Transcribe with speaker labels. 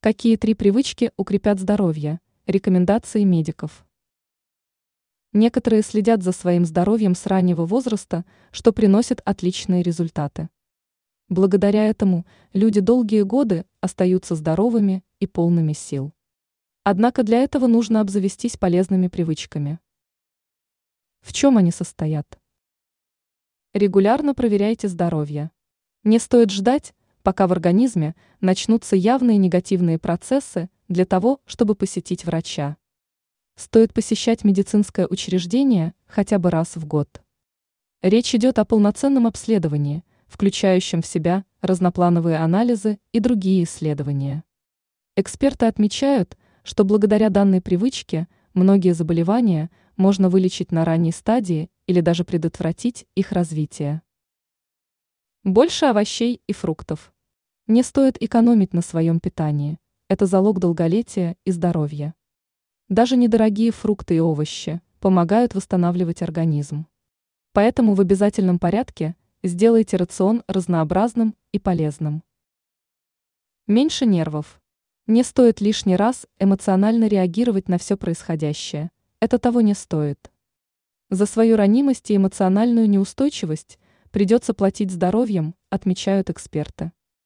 Speaker 1: Какие три привычки укрепят здоровье? Рекомендации медиков. Некоторые следят за своим здоровьем с раннего возраста, что приносит отличные результаты. Благодаря этому люди долгие годы остаются здоровыми и полными сил. Однако для этого нужно обзавестись полезными привычками. В чем они состоят? Регулярно проверяйте здоровье. Не стоит ждать, пока в организме начнутся явные негативные процессы для того, чтобы посетить врача. Стоит посещать медицинское учреждение хотя бы раз в год. Речь идет о полноценном обследовании, включающем в себя разноплановые анализы и другие исследования. Эксперты отмечают, что благодаря данной привычке многие заболевания можно вылечить на ранней стадии или даже предотвратить их развитие. Больше овощей и фруктов. Не стоит экономить на своем питании. Это залог долголетия и здоровья. Даже недорогие фрукты и овощи помогают восстанавливать организм. Поэтому в обязательном порядке сделайте рацион разнообразным и полезным. Меньше нервов. Не стоит лишний раз эмоционально реагировать на все происходящее. Это того не стоит. За свою ранимость и эмоциональную неустойчивость придется платить здоровьем, отмечают эксперты.